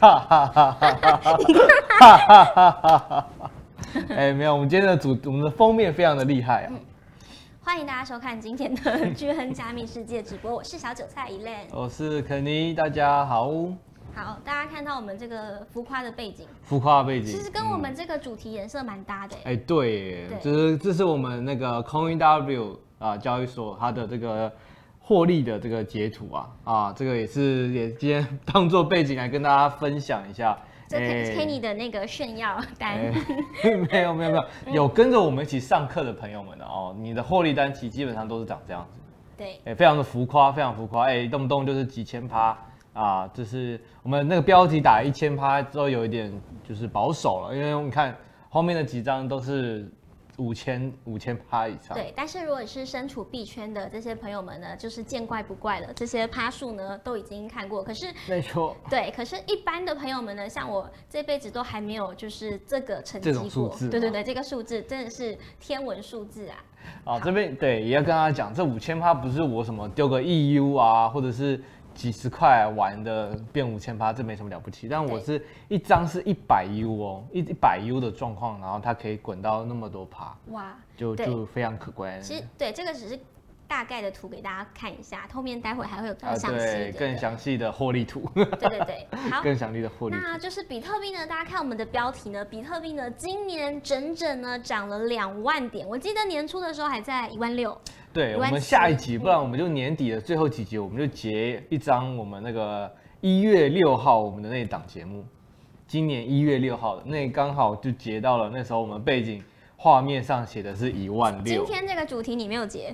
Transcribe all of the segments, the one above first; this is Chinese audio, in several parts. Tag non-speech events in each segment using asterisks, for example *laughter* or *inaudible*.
哈哈哈哈哈哈哈哈哈！哎，没有，我们今天的主，我们的封面非常的厉害啊！欢迎大家收看今天的巨亨加密世界直播，我是小韭菜 Eland，我是肯尼大家好。好，大家看到我们这个浮夸的背景，浮夸的背景，其实跟我们这个主题颜色蛮搭的。哎，对，这是这是我们那个 CoinW 啊交易所它的这个。获利的这个截图啊啊，这个也是也今天当做背景来跟大家分享一下。这 Kenny 的那个炫耀单，欸、*laughs* 没有没有没有，有跟着我们一起上课的朋友们的哦，你的获利单其实基本上都是长这样子。对，哎、欸，非常的浮夸，非常浮夸，哎、欸，动不动就是几千趴啊，就是我们那个标题打一千趴之后有一点就是保守了，因为你看后面的几张都是。五千五千趴以上，对，但是如果是身处币圈的这些朋友们呢，就是见怪不怪了。这些趴数呢都已经看过，可是没错，对，可是一般的朋友们呢，像我这辈子都还没有就是这个成绩数字，对对对，这个数字真的是天文数字啊！啊，这边对也要跟大家讲，这五千趴不是我什么丢个 EU 啊，或者是。几十块玩的变五千趴，这没什么了不起。但我是一张是一百 U 哦，一一百 U 的状况，然后它可以滚到那么多趴，哇，就就非常可观。其实对这个只是大概的图给大家看一下，后面待会还会有更详细的、呃、*laughs* 更详细的获利图。对对对，好，更详细的获利。那就是比特币呢，大家看我们的标题呢，比特币呢今年整整呢涨了两万点，我记得年初的时候还在一万六。对，我们下一集，不然我们就年底的最后几集，我们就截一张我们那个一月六号我们的那档节目，今年一月六号的那刚好就截到了，那时候我们背景画面上写的是一万六。今天这个主题你没有截，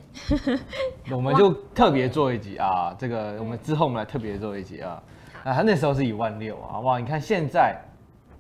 *laughs* 我们就特别做一集啊，这个我们之后我们来特别做一集啊，啊，他那时候是一万六啊，哇，你看现在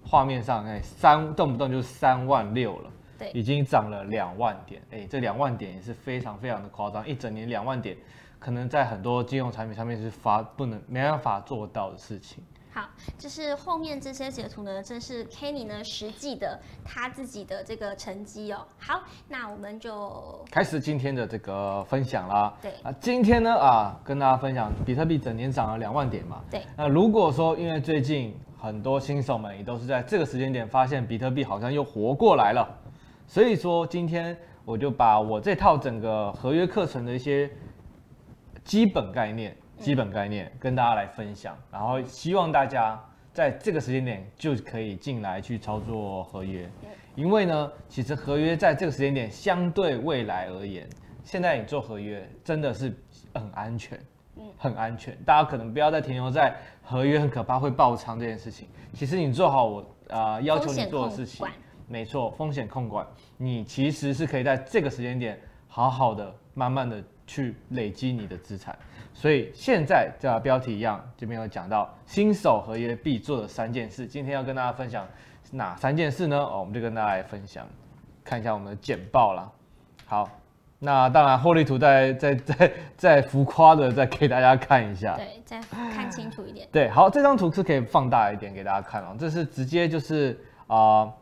画面上哎三动不动就三万六了。对，已经涨了两万点，哎，这两万点也是非常非常的夸张，一整年两万点，可能在很多金融产品上面是发不能没办法做到的事情。好，就是后面这些截图呢，正是 Kenny 呢实际的他自己的这个成绩哦。好，那我们就开始今天的这个分享啦。对啊，今天呢啊，跟大家分享比特币整年涨了两万点嘛。对，那如果说因为最近很多新手们也都是在这个时间点发现比特币好像又活过来了。所以说，今天我就把我这套整个合约课程的一些基本概念、基本概念跟大家来分享，然后希望大家在这个时间点就可以进来去操作合约。因为呢，其实合约在这个时间点相对未来而言，现在你做合约真的是很安全，很安全。大家可能不要再停留在合约很可怕会爆仓这件事情。其实你做好我啊、呃、要求你做的事情。没错，风险控管，你其实是可以在这个时间点好好的、慢慢的去累积你的资产。所以现在这标题一样，这边有讲到新手合约必做的三件事。今天要跟大家分享哪三件事呢？哦，我们就跟大家来分享，看一下我们的简报啦。好，那当然获利图再再再再浮夸的再给大家看一下。对，再看清楚一点。对，好，这张图是可以放大一点给大家看哦。这是直接就是啊。呃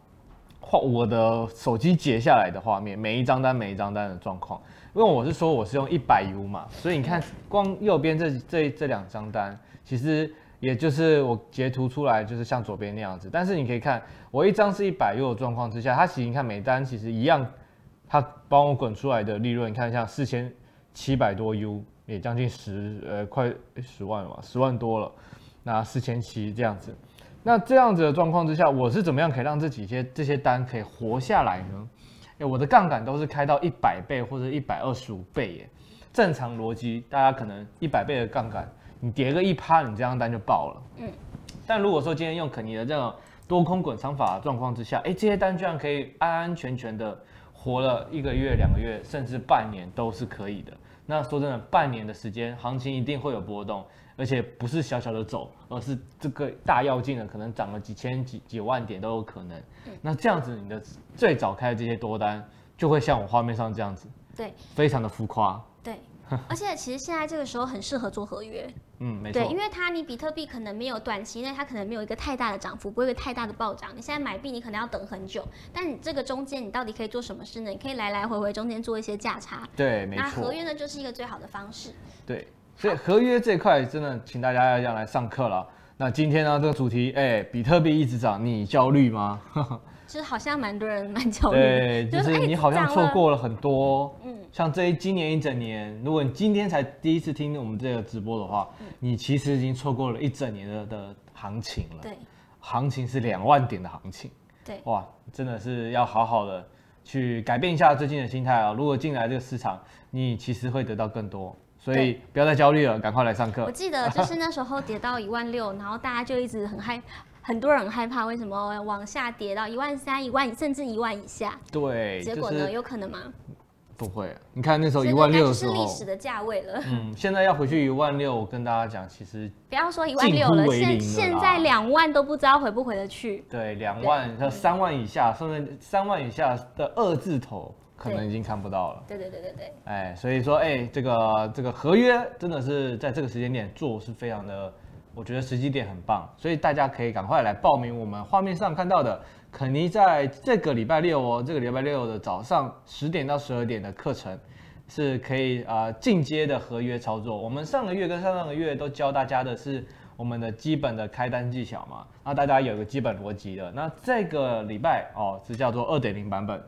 画我的手机截下来的画面，每一张单每一张单的状况，因为我是说我是用一百 U 嘛，所以你看光右边这这这两张单，其实也就是我截图出来就是像左边那样子，但是你可以看我一张是一百 U 的状况之下，它其实你看每单其实一样，它帮我滚出来的利润，你看像四千七百多 U，也将近十呃快十万了嘛，十万多了，那四千七这样子。那这样子的状况之下，我是怎么样可以让这几些这些单可以活下来呢？诶，我的杠杆都是开到一百倍或者一百二十五倍耶。正常逻辑，大家可能一百倍的杠杆，你叠个一趴，你这张单就爆了。嗯。但如果说今天用肯尼的这种多空滚仓法的状况之下，诶，这些单居然可以安安全全的活了一个月、两个月，甚至半年都是可以的。那说真的，半年的时间，行情一定会有波动。而且不是小小的走，而是这个大要进的，可能涨了几千几几万点都有可能。嗯、那这样子，你的最早开的这些多单就会像我画面上这样子，对，非常的浮夸。对，而且其实现在这个时候很适合做合约。嗯，没错。对，因为它你比特币可能没有短期内它可能没有一个太大的涨幅，不会有一个太大的暴涨。你现在买币你可能要等很久，但你这个中间你到底可以做什么事呢？你可以来来回回中间做一些价差。对，没错。那合约呢，就是一个最好的方式。对。所以合约这块真的，请大家要来上课了。那今天呢，这个主题，哎、欸，比特币一直涨，你焦虑吗？*laughs* 其实好像蛮多人蛮焦虑，对，*laughs* 就是你好像错过了很多，嗯，像这一今年一整年，如果你今天才第一次听我们这个直播的话，嗯、你其实已经错过了一整年的的行情了。对，行情是两万点的行情。对，哇，真的是要好好的去改变一下最近的心态啊！如果进来这个市场，你其实会得到更多。所以不要再焦虑了，赶快来上课。我记得就是那时候跌到一万六，然后大家就一直很害，很多人很害怕，为什么往下跌到一万三、一万甚至一万以下？对，结果呢？有可能吗？不会，你看那时候一万六的时候，是历史的价位了。嗯，现在要回去一万六，我跟大家讲，其实不要说一万六了，现现在两万都不知道回不回得去。对，两万到三万以下，甚至三万以下的二字头。可能已经看不到了。对对对对对。哎，所以说，哎，这个这个合约真的是在这个时间点做是非常的，我觉得时机点很棒，所以大家可以赶快来报名我们画面上看到的肯尼在这个礼拜六哦，这个礼拜六的早上十点到十二点的课程，是可以啊进阶的合约操作。我们上个月跟上上个月都教大家的是我们的基本的开单技巧嘛，那大家有个基本逻辑的。那这个礼拜哦是叫做二点零版本。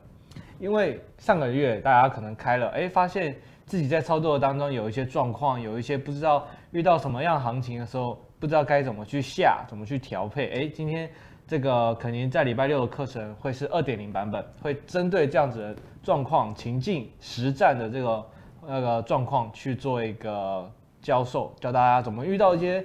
因为上个月大家可能开了，哎，发现自己在操作当中有一些状况，有一些不知道遇到什么样行情的时候，不知道该怎么去下，怎么去调配。哎，今天这个肯定在礼拜六的课程会是二点零版本，会针对这样子的状况、情境、实战的这个那个状况去做一个教授，教大家怎么遇到一些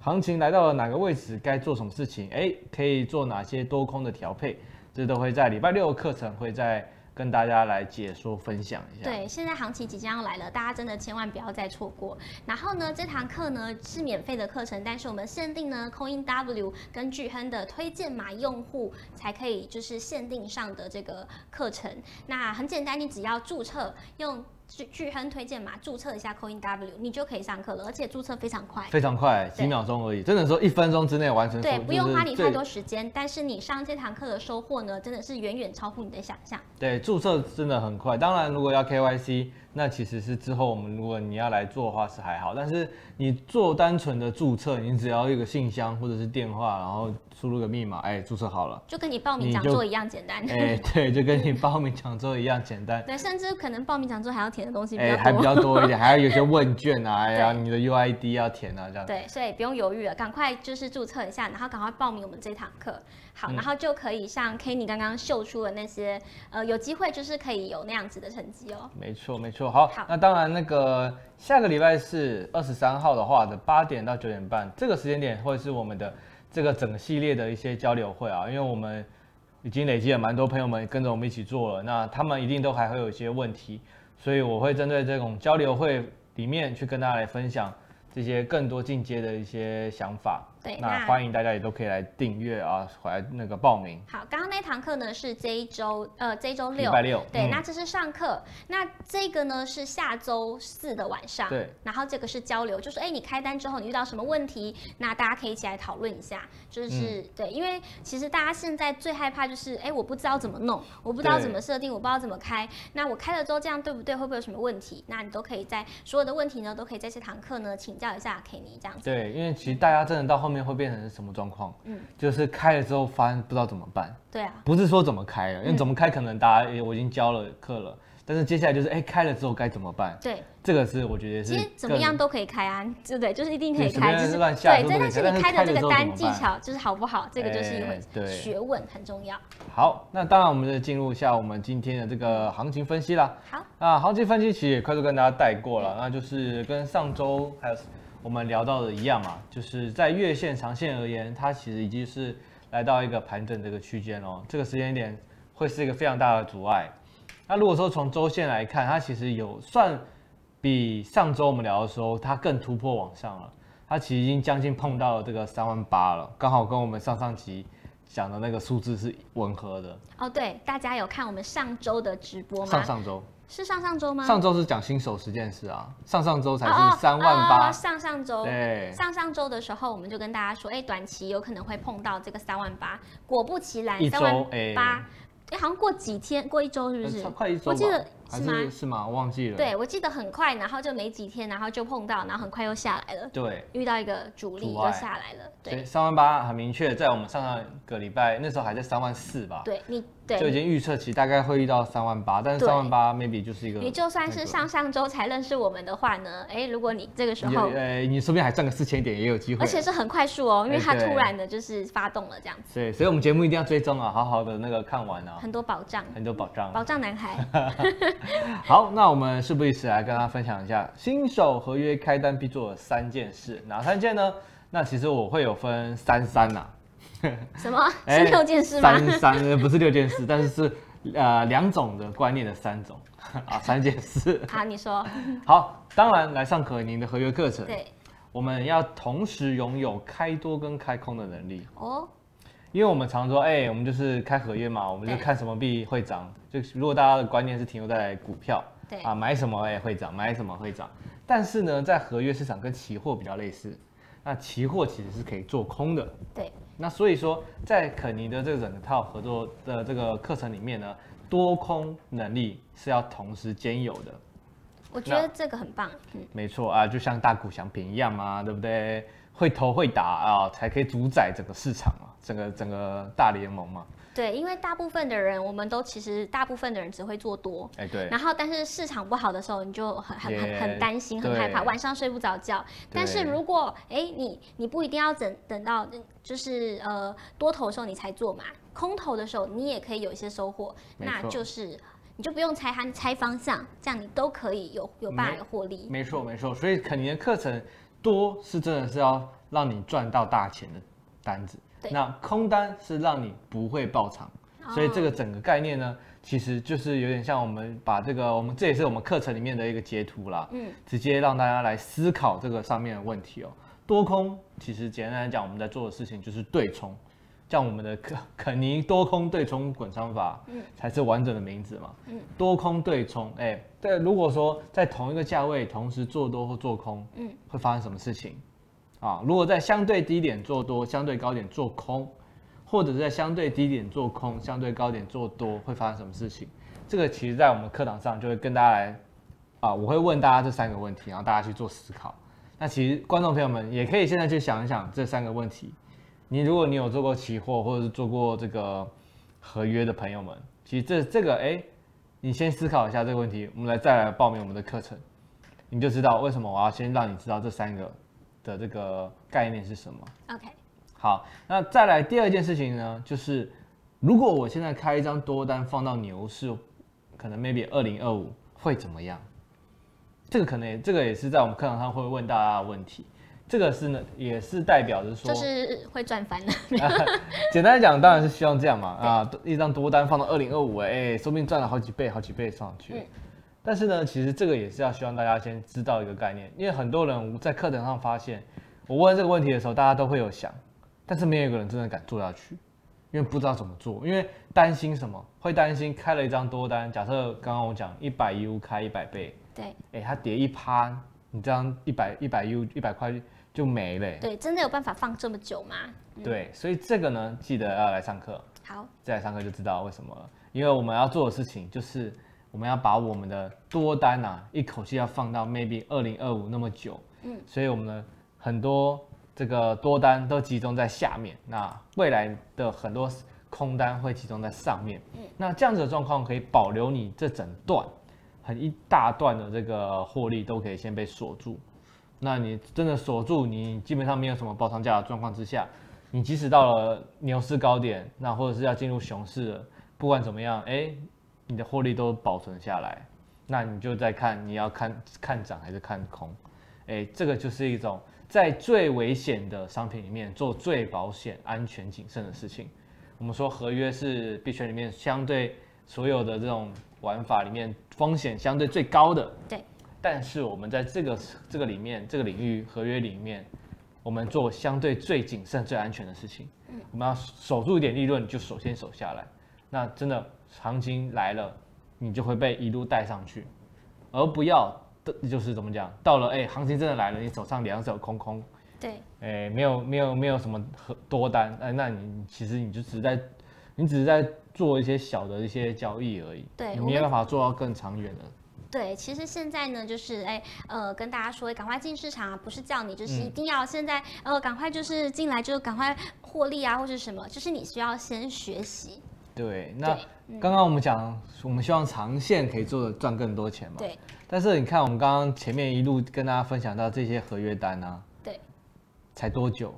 行情来到了哪个位置，该做什么事情，哎，可以做哪些多空的调配，这都会在礼拜六的课程会在。跟大家来解说分享一下。对，现在行情即将要来了，大家真的千万不要再错过。然后呢，这堂课呢是免费的课程，但是我们限定呢，Coin W 跟巨亨的推荐码用户才可以，就是限定上的这个课程。那很简单，你只要注册用。巨巨亨推荐嘛注册一下 Coin W，你就可以上课了，而且注册非常快，非常快，几秒钟而已，真的说一分钟之内完成。对，不用花你太多时间，但是你上这堂课的收获呢，真的是远远超乎你的想象。对，注册真的很快，当然如果要 KYC。那其实是之后我们如果你要来做的话是还好，但是你做单纯的注册，你只要一个信箱或者是电话，然后输入个密码，哎，注册好了，就跟你报名讲座一样简单。哎，*laughs* 对，就跟你报名讲座一样简单。对，甚至可能报名讲座还要填的东西比较多，哎，还比较多一点，*laughs* 还要有些问卷啊，哎呀，你的 UID 要填啊，这样。对，所以不用犹豫了，赶快就是注册一下，然后赶快报名我们这堂课。好，然后就可以像 Kenny 刚刚秀出的那些，呃，有机会就是可以有那样子的成绩哦。没错，没错。好，好，那当然那个下个礼拜是二十三号的话的八点到九点半，这个时间点会是我们的这个整个系列的一些交流会啊，因为我们已经累积了蛮多朋友们跟着我们一起做了，那他们一定都还会有一些问题，所以我会针对这种交流会里面去跟大家来分享这些更多进阶的一些想法。对，那欢迎大家也都可以来订阅啊，来那个报名。好，刚刚那堂课呢是这一周，呃，这一周六，礼拜六。对，嗯、那这是上课，那这个呢是下周四的晚上。对，然后这个是交流，就是哎，你开单之后你遇到什么问题，那大家可以一起来讨论一下。就是、嗯、对，因为其实大家现在最害怕就是哎，我不知道怎么弄，我不知道怎么设定，我不知道怎么开。那我开了之后这样对不对？会不会有什么问题？那你都可以在所有的问题呢，都可以在这堂课呢请教一下 Kenny 这样子。对，因为其实大家真的到后面会变成是什么？状况，嗯，就是开了之后发现不知道怎么办，对啊，不是说怎么开了，因为怎么开可能大家、欸、我已经教了课了，但是接下来就是哎、欸、开了之后该怎么办？对，这个是我觉得是其实怎么样都可以开啊，对不对？就是一定可以开，就是对，但是你开的这个单技巧就是好不好，这个就是一回学问很重要。好，那当然我们就进入一下我们今天的这个行情分析啦。好，啊，行情分析其实也快速跟大家带过了，那就是跟上周还有。我们聊到的一样嘛，就是在月线、长线而言，它其实已经是来到一个盘整这个区间哦。这个时间点会是一个非常大的阻碍。那如果说从周线来看，它其实有算比上周我们聊的时候，它更突破往上了。它其实已经将近碰到了这个三万八了，刚好跟我们上上集讲的那个数字是吻合的。哦，对，大家有看我们上周的直播吗？上上周。是上上周吗？上周是讲新手十件事啊，上上周才是三万八。上上周，对，上上周的时候，我们就跟大家说，哎、欸，短期有可能会碰到这个三万八。果不其然，三万八，哎，好像过几天，过一周是不是？快一周。我记得，还是是吗？我忘记了。对，我记得很快，然后就没几天，然后就碰到，然后很快又下来了。对，遇到一个主力就下来了。对，三万八很明确，在我们上上个礼拜那时候还在三万四吧。对你。对就已经预测起大概会遇到三万八，但是三万八 maybe 就是一个。你就算是上上周才认识我们的话呢，哎，如果你这个时候，呃，你说不定还赚个四千点也有机会。而且是很快速哦，因为它突然的就是发动了这样子。对，所以我们节目一定要追踪啊，好好的那个看完啊。很多保障。很多保障。保障男孩。*laughs* *laughs* 好，那我们事不宜迟来跟大家分享一下新手合约开单必做的三件事，哪三件呢？那其实我会有分三三呐。*laughs* 什么？是六件事吗？三三不是六件事，但是是。呃，两种的观念的三种 *laughs* 啊，三件事。好，你说。好，当然来上可宁的合约课程。对。我们要同时拥有开多跟开空的能力。哦。因为我们常说，哎、欸，我们就是开合约嘛，我们就看什么币会涨。就如果大家的观念是停留在股票，对啊，买什么哎会涨，买什么会涨。但是呢，在合约市场跟期货比较类似，那期货其实是可以做空的。对。那所以说，在肯尼的这整套合作的这个课程里面呢，多空能力是要同时兼有的。我觉得这个很棒。嗯，没错啊，就像大股祥平一样嘛，对不对？会投会打啊，才可以主宰整个市场啊，整个整个大联盟嘛。对，因为大部分的人，我们都其实大部分的人只会做多，哎对，然后但是市场不好的时候，你就很很很很担心，很害怕，晚上睡不着觉。但是如果哎你你不一定要等等到就是呃多头的时候你才做嘛，空头的时候你也可以有一些收获，那就是你就不用猜它猜方向，这样你都可以有有办法获利。没错没错，所以肯尼的课程多是真的是要让你赚到大钱的单子。那空单是让你不会爆仓，所以这个整个概念呢，其实就是有点像我们把这个，我们这也是我们课程里面的一个截图啦，嗯，直接让大家来思考这个上面的问题哦。多空其实简单来讲，我们在做的事情就是对冲，像我们的肯肯尼多空对冲滚仓法，嗯，才是完整的名字嘛，嗯，多空对冲，哎，对，如果说在同一个价位同时做多或做空，嗯，会发生什么事情？啊，如果在相对低点做多，相对高点做空，或者是在相对低点做空，相对高点做多，会发生什么事情？这个其实在我们课堂上就会跟大家来，啊，我会问大家这三个问题，然后大家去做思考。那其实观众朋友们也可以现在去想一想这三个问题。你如果你有做过期货，或者是做过这个合约的朋友们，其实这这个哎，你先思考一下这个问题，我们来再来报名我们的课程，你就知道为什么我要先让你知道这三个。的这个概念是什么？OK，好，那再来第二件事情呢，就是如果我现在开一张多单放到牛市，可能 maybe 二零二五会怎么样？这个可能也这个也是在我们课堂上会问大家的问题。这个是呢，也是代表着说，就是会赚翻的。*laughs* 简单来讲，当然是希望这样嘛啊，一张多单放到二零二五，哎，说不定赚了好几倍，好几倍上去。嗯但是呢，其实这个也是要希望大家先知道一个概念，因为很多人在课堂上发现，我问这个问题的时候，大家都会有想，但是没有一个人真的敢做下去，因为不知道怎么做，因为担心什么？会担心开了一张多单，假设刚刚我讲一百 U 开一百倍，对，哎，它跌一趴，你这样一百一百 U 一百块就没了。对，真的有办法放这么久吗？嗯、对，所以这个呢，记得要来上课。好，再来上课就知道为什么了，因为我们要做的事情就是。我们要把我们的多单啊，一口气要放到 maybe 二零二五那么久，嗯，所以我们的很多这个多单都集中在下面，那未来的很多空单会集中在上面，嗯，那这样子的状况可以保留你这整段很一大段的这个获利都可以先被锁住，那你真的锁住，你基本上没有什么爆仓价的状况之下，你即使到了牛市高点，那或者是要进入熊市了，不管怎么样，哎。你的获利都保存下来，那你就再看你要看看涨还是看空，哎，这个就是一种在最危险的商品里面做最保险、安全、谨慎的事情。我们说合约是币圈里面相对所有的这种玩法里面风险相对最高的。对。但是我们在这个这个里面这个领域合约里面，我们做相对最谨慎、最安全的事情。嗯。我们要守住一点利润，就首先守下来。那真的。行情来了，你就会被一路带上去，而不要的就是怎么讲，到了哎、欸，行情真的来了，你手上两手空空，对，哎、欸，没有没有没有什么多单，哎，那你其实你就只是在你只是在做一些小的一些交易而已，对，你没有办法做到更长远的。对，其实现在呢，就是哎，呃，跟大家说，赶快进市场啊，不是叫你就是一定要现在，嗯、呃，赶快就是进来就赶快获利啊，或者什么，就是你需要先学习。对，那刚刚我们讲，嗯、我们希望长线可以做的赚更多钱嘛。对。但是你看，我们刚刚前面一路跟大家分享到这些合约单啊，对，才多久？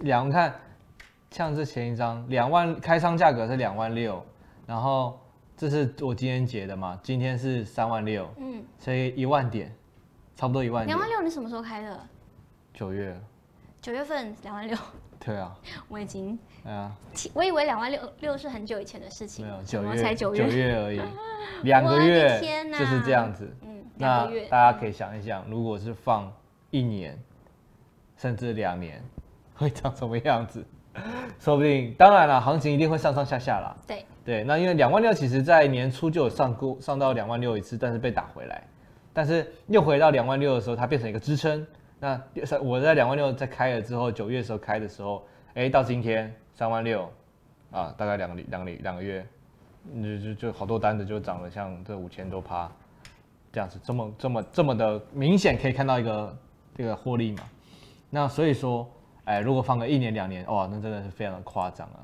两，看，像这前一张两万开仓价格是两万六，然后。这是我今天结的嘛？今天是三万六，嗯，所以一万点，差不多一万点。两万六，你什么时候开的？九月。九月份两万六。对啊。*laughs* 我已经。对啊。我以为两万六六是很久以前的事情。没有，九月才九月。九月而已。*laughs* 两个月。天哪。就是这样子。嗯。那大家可以想一想，如果是放一年，甚至两年，会长什么样子？*laughs* 说不定，当然了，行情一定会上上下下啦。对。对，那因为两万六其实在年初就有上过，上到两万六一次，但是被打回来，但是又回到两万六的时候，它变成一个支撑。那我在两万六在开了之后，九月的时候开的时候，哎，到今天三万六，啊，大概两个两个两个月，就就就好多单子就涨了，像这五千多趴，这样子，这么这么这么的明显可以看到一个这个获利嘛。那所以说，哎，如果放个一年两年，哇，那真的是非常的夸张啊。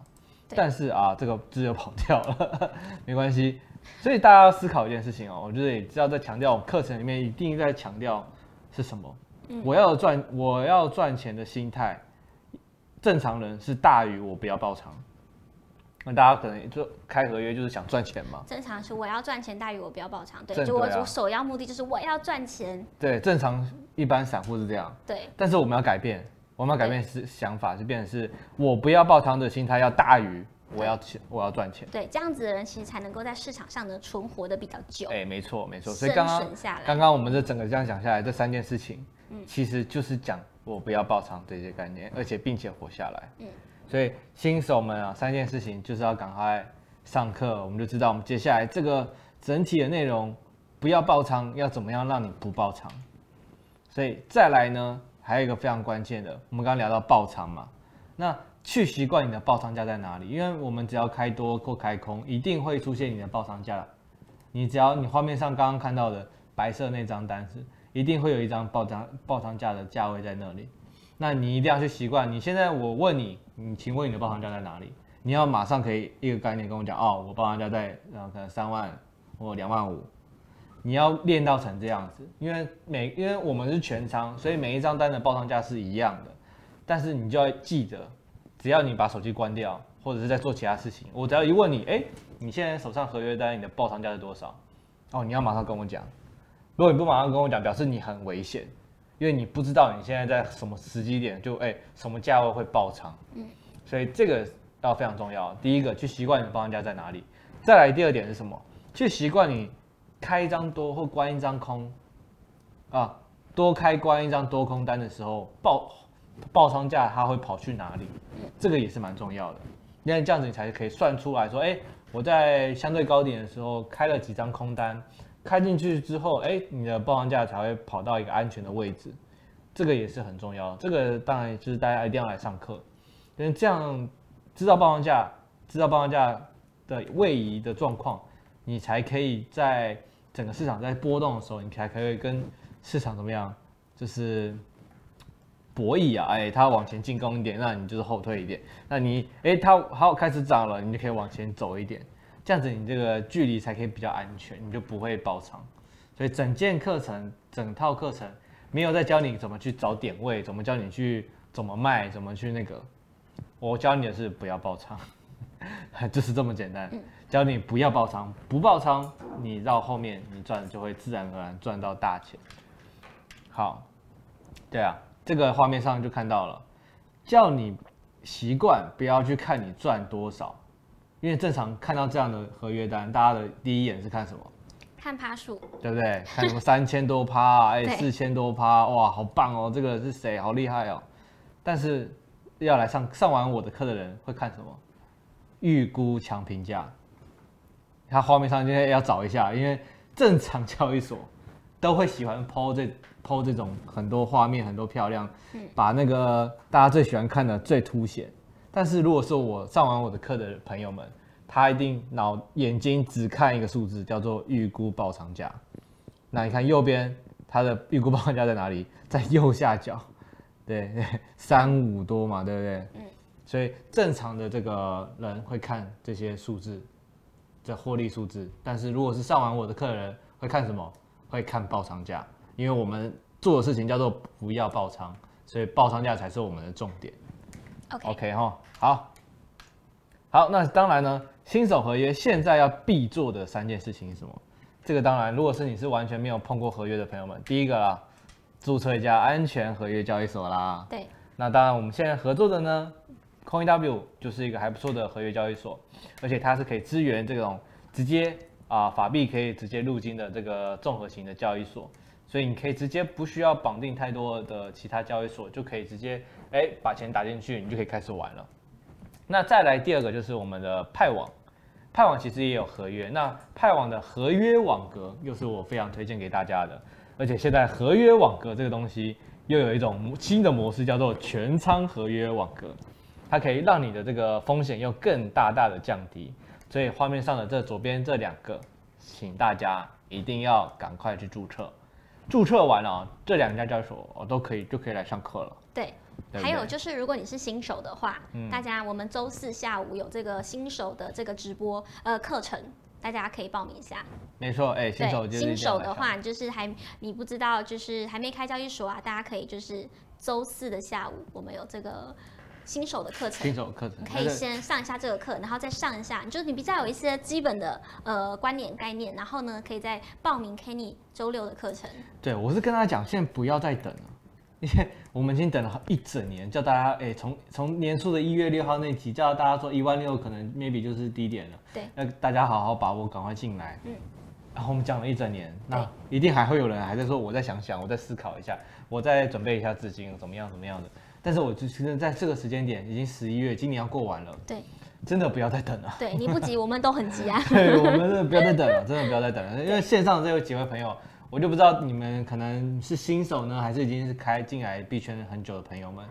但是啊，这个字又跑掉了，*laughs* 没关系。所以大家要思考一件事情哦，我觉得也知道在强调，我课程里面一定在强调是什么。嗯、我要赚，我要赚钱的心态，正常人是大于我不要爆仓。那大家可能就开合约就是想赚钱嘛。正常是我要赚钱大于我不要爆仓，对，就我我首要目的就是我要赚钱。对，正常一般散户是这样。对。但是我们要改变。我们要改变是想法，就变成是我不要爆仓的心态要大于我要钱，我要赚钱。对，这样子的人其实才能够在市场上呢存活的比较久。哎，没错没错。所以刚刚刚刚我们这整个这样讲下来，这三件事情，嗯，其实就是讲我不要爆仓这些概念，而且并且活下来。嗯，所以新手们啊，三件事情就是要赶快上课，我们就知道我们接下来这个整体的内容，不要爆仓，要怎么样让你不爆仓。所以再来呢？还有一个非常关键的，我们刚刚聊到爆仓嘛，那去习惯你的爆仓价在哪里？因为我们只要开多或开空，一定会出现你的爆仓价。你只要你画面上刚刚看到的白色那张单子，一定会有一张爆仓爆仓价的价位在那里。那你一定要去习惯。你现在我问你，你请问你的爆仓价在哪里？你要马上可以一个概念跟我讲哦，我爆仓价在然后可能三万或两万五。你要练到成这样子，因为每因为我们是全仓，所以每一张单的报仓价是一样的。但是你就要记得，只要你把手机关掉，或者是在做其他事情，我只要一问你，哎，你现在手上合约单，你的报仓价是多少？哦，你要马上跟我讲。如果你不马上跟我讲，表示你很危险，因为你不知道你现在在什么时机点就哎什么价位会爆仓。嗯。所以这个要非常重要。第一个，去习惯你的报仓价在哪里。再来第二点是什么？去习惯你。开一张多或关一张空，啊，多开关一张多空单的时候，爆爆仓价它会跑去哪里？这个也是蛮重要的，因为这样子你才可以算出来说，哎，我在相对高点的时候开了几张空单，开进去之后，哎，你的爆仓价才会跑到一个安全的位置，这个也是很重要。这个当然就是大家一定要来上课，因为这样知道爆仓价，知道爆仓价的位移的状况，你才可以在。整个市场在波动的时候，你才可以跟市场怎么样？就是博弈啊！哎，它往前进攻一点，那你就是后退一点。那你哎，它好开始涨了，你就可以往前走一点。这样子你这个距离才可以比较安全，你就不会爆仓。所以整件课程、整套课程没有在教你怎么去找点位，怎么教你去怎么卖，怎么去那个。我教你的是不要爆仓，*laughs* 就是这么简单。教你不要爆仓，不爆仓，你到后面你赚就会自然而然赚到大钱。好，对啊，这个画面上就看到了，叫你习惯不要去看你赚多少，因为正常看到这样的合约单，大家的第一眼是看什么？看趴数，对不对？看什么三千多趴，*laughs* 哎，四千多趴，哇，好棒哦，这个是谁？好厉害哦。但是要来上上完我的课的人会看什么？预估强评价。他画面上今天要找一下，因为正常交易所都会喜欢 po 这 po 这种很多画面很多漂亮，把那个大家最喜欢看的最凸显，但是如果是我上完我的课的朋友们，他一定脑眼睛只看一个数字，叫做预估报偿价。那你看右边，它的预估报偿价在哪里？在右下角，对对，*laughs* 三五多嘛，对不对？嗯。所以正常的这个人会看这些数字，这获利数字。但是如果是上完我的客人，会看什么？会看爆仓价，因为我们做的事情叫做不要爆仓，所以爆仓价才是我们的重点。OK 哈好，好，那当然呢，新手合约现在要必做的三件事情是什么？这个当然，如果是你是完全没有碰过合约的朋友们，第一个啦，注册一家安全合约交易所啦。对。那当然，我们现在合作的呢，CoinW 就是一个还不错的合约交易所，而且它是可以支援这种直接啊法币可以直接入金的这个综合型的交易所。所以你可以直接不需要绑定太多的其他交易所，就可以直接哎把钱打进去，你就可以开始玩了。那再来第二个就是我们的派网，派网其实也有合约，那派网的合约网格又是我非常推荐给大家的，而且现在合约网格这个东西又有一种新的模式叫做全仓合约网格，它可以让你的这个风险又更大大的降低。所以画面上的这左边这两个，请大家一定要赶快去注册。注册完了、哦，这两家交易所我都可以就可以来上课了。对，对对还有就是如果你是新手的话，嗯、大家我们周四下午有这个新手的这个直播呃课程，大家可以报名一下。没错，哎，新手就是新手的话就是还你不知道就是还没开交易所啊，大家可以就是周四的下午我们有这个。新手的课程，新手课程可以先上一下这个课，然后再上一下，就是你比较有一些基本的呃观点概念，然后呢，可以再报名 Kenny 周六的课程。对，我是跟他讲，现在不要再等了，因为我们已经等了一整年，叫大家哎，从从年初的一月六号那集叫大家说一万六可能 maybe 就是低点了，对，那大家好好把握，赶快进来。嗯，然后我们讲了一整年，那一定还会有人还在说，我再想想，我再思考一下，我再准备一下资金，怎么样怎么样的。但是我就觉得在这个时间点，已经十一月，今年要过完了。对，真的不要再等了。对，你不急，我们都很急啊。*laughs* 对，我们真的不要再等了，真的不要再等了。因为线上这有几位朋友，我就不知道你们可能是新手呢，还是已经是开进来币圈很久的朋友们。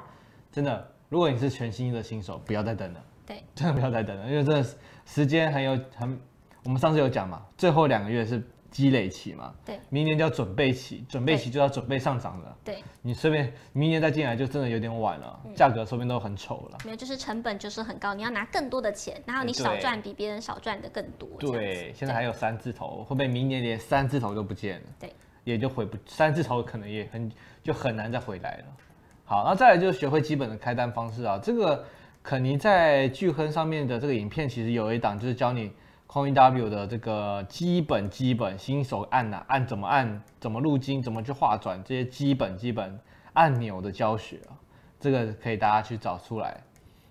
真的，如果你是全新的新手，不要再等了。对，真的不要再等了，因为真的时间很有很，我们上次有讲嘛，最后两个月是。积累期嘛，对，明年就要准备期，准备期就要准备上涨了。对，你随便明年再进来就真的有点晚了，价、嗯、格说不定都很丑了。没有，就是成本就是很高，你要拿更多的钱，然后你少赚比别人少赚的更多。对，现在还有三字头，会不会明年连三字头都不见了？对，也就回不三字头可能也很就很难再回来了。好，那再来就是学会基本的开单方式啊，这个肯尼在巨亨上面的这个影片其实有一档就是教你。CoinW 的这个基本基本新手按呐、啊，按怎么按，怎么入金，怎么去划转这些基本基本按钮的教学啊，这个可以大家去找出来。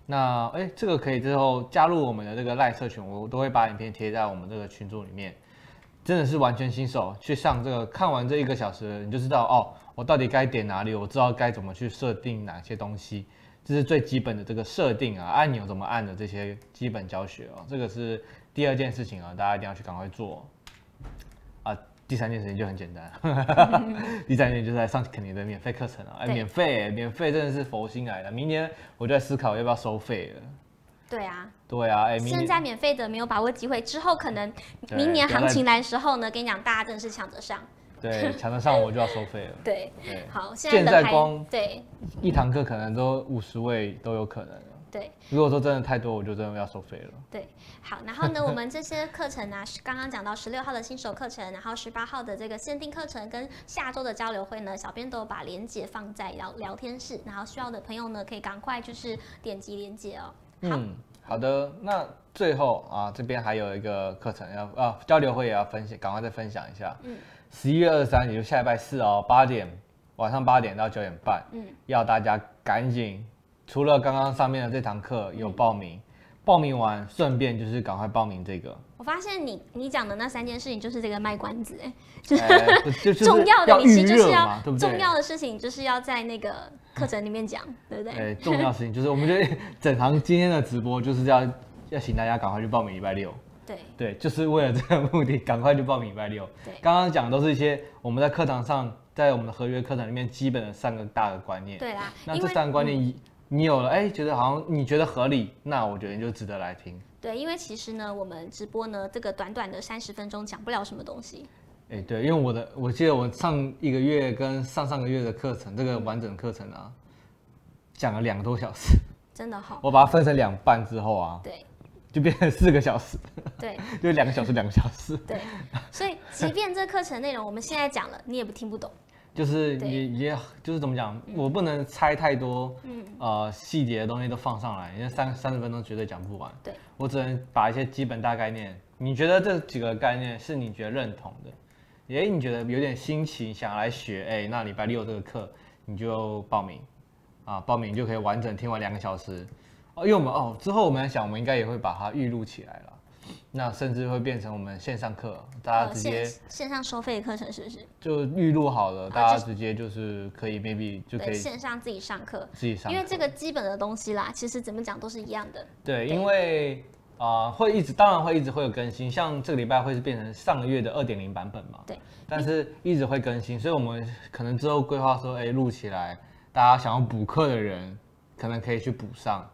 那哎，这个可以之后加入我们的这个赖社群，我都会把影片贴在我们这个群组里面。真的是完全新手去上这个，看完这一个小时，你就知道哦，我到底该点哪里，我知道该怎么去设定哪些东西。这是最基本的这个设定啊，按钮怎么按的这些基本教学啊，这个是。第二件事情啊，大家一定要去赶快做啊！第三件事情就很简单，*laughs* 第三件就是来上肯尼的免费课程啊！哎，免费，免费真的是佛心来的。明年我就在思考要不要收费了。对啊，对啊，哎，现在免费的没有把握机会，之后可能明年行情来的时候呢，跟你讲，大家真的是抢着上。对，抢得上我就要收费了。*laughs* 对对，好，现在光对一堂课可能都五十位都有可能。对，如果说真的太多，我就真的要收费了。对，好，然后呢，我们这些课程呢、啊，是 *laughs* 刚刚讲到十六号的新手课程，然后十八号的这个限定课程跟下周的交流会呢，小编都把链接放在聊聊天室，然后需要的朋友呢，可以赶快就是点击链接哦。好嗯，好的，那最后啊，这边还有一个课程要啊交流会也要分享，赶快再分享一下。嗯，十一月二十三，也就下礼拜四哦，八点晚上八点到九点半，嗯，要大家赶紧。除了刚刚上面的这堂课有报名，嗯、报名完顺便就是赶快报名这个。我发现你你讲的那三件事情就是这个卖关子，*laughs* 哎，就是 *laughs* 重要的，你其实就是要重要的事情就是要在那个课程里面讲，*laughs* 对不对？哎，重要的事情就是我们觉得整堂今天的直播就是要要请大家赶快去报名礼拜六。对对，就是为了这个目的，赶快去报名礼拜六。对，刚刚讲的都是一些我们在课堂上，在我们的合约课程里面基本的三个大的观念。对啦，那这三个观念一。你有了哎，觉得好像你觉得合理，那我觉得你就值得来听。对，因为其实呢，我们直播呢，这个短短的三十分钟讲不了什么东西。哎，对，因为我的，我记得我上一个月跟上上个月的课程，这个完整课程啊，讲了两个多小时，*laughs* 真的好。我把它分成两半之后啊，对，就变成四个小时。对，*laughs* 就两个小时，两个小时。对，所以即便这课程内容我们现在讲了，你也不听不懂。就是也也就是怎么讲，我不能猜太多，嗯，呃，细节的东西都放上来，因为三三十分钟绝对讲不完。对，我只能把一些基本大概念，你觉得这几个概念是你觉得认同的，诶，你觉得有点心情想来学，哎，那礼拜六这个课你就报名，啊，报名就可以完整听完两个小时，哦，因为我们哦之后我们想，我们应该也会把它预录起来了。那甚至会变成我们线上课，大家直接线，线上收费的课程是不是？就预录好了，大家直接就是可以 maybe 就可以线上自己上课，自己上。因为这个基本的东西啦，其实怎么讲都是一样的。对，因为啊、呃、会一直，当然会一直会有更新，像这个礼拜会是变成上个月的二点零版本嘛。对。但是一直会更新，所以我们可能之后规划说，哎，录起来，大家想要补课的人，可能可以去补上。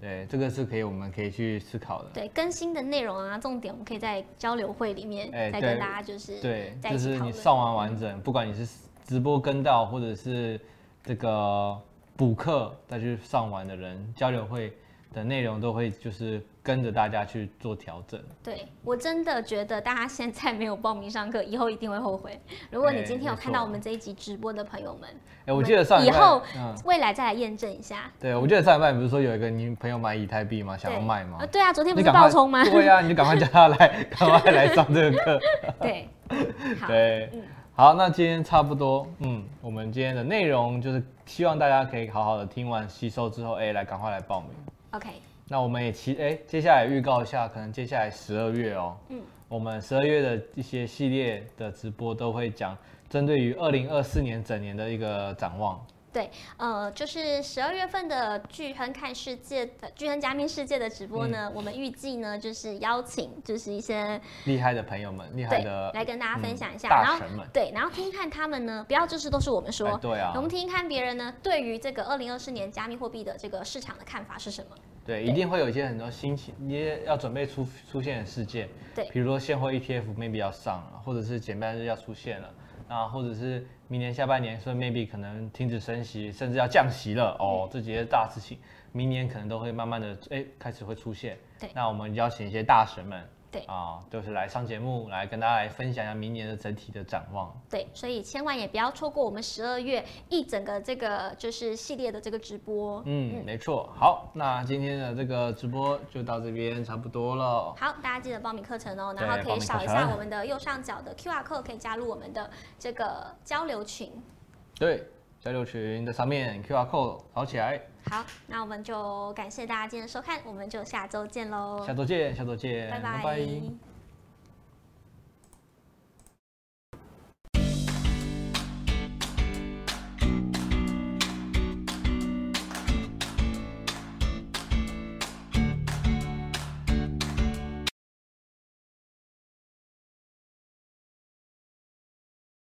对对，这个是可以，我们可以去思考的。对，更新的内容啊，重点我们可以在交流会里面再跟大家就是对，就是你上完完整，不管你是直播跟到，或者是这个补课再去上完的人，交流会的内容都会就是。跟着大家去做调整。对，我真的觉得大家现在没有报名上课，以后一定会后悔。如果你今天有看到我们这一集直播的朋友们，哎，我记得上以后未来再来验证一下。对，我记得上礼拜不是说有一个你朋友买以太币吗？想要卖吗？对啊，昨天不是爆冲吗？对啊，你就赶快叫他来，*laughs* 赶快来上这个课。对，*laughs* 好，对，好，那今天差不多，嗯，我们今天的内容就是希望大家可以好好的听完吸收之后，哎，来赶快来报名。OK。那我们也期哎，接下来预告一下，可能接下来十二月哦，嗯，我们十二月的一些系列的直播都会讲针对于二零二四年整年的一个展望。对，呃，就是十二月份的巨亨看世界的巨亨加密世界的直播呢，嗯、我们预计呢就是邀请就是一些厉害的朋友们，厉害的来跟大家分享一下，然后对，然后听听看他们呢，不要就是都是我们说，对啊，我们听听看别人呢对于这个二零二四年加密货币的这个市场的看法是什么。对，一定会有一些很多新奇，你也要准备出出现的事件，对，比如说现货 ETF maybe 要上了，或者是减半日要出现了，啊，或者是明年下半年，所以 maybe 可能停止升息，甚至要降息了，哦，这几些大事情，明年可能都会慢慢的哎开始会出现，对，那我们邀请一些大神们。对啊，就是来上节目，来跟大家来分享一下明年的整体的展望。对，所以千万也不要错过我们十二月一整个这个就是系列的这个直播。嗯，嗯没错。好，那今天的这个直播就到这边差不多了。好，大家记得报名课程哦，然后可以扫一下我们的右上角的 QR code，可以加入我们的这个交流群。对，交流群的上面 QR code 扫起来。好，那我们就感谢大家今天的收看，我们就下周见喽。下周见，下周见，拜拜。拜拜。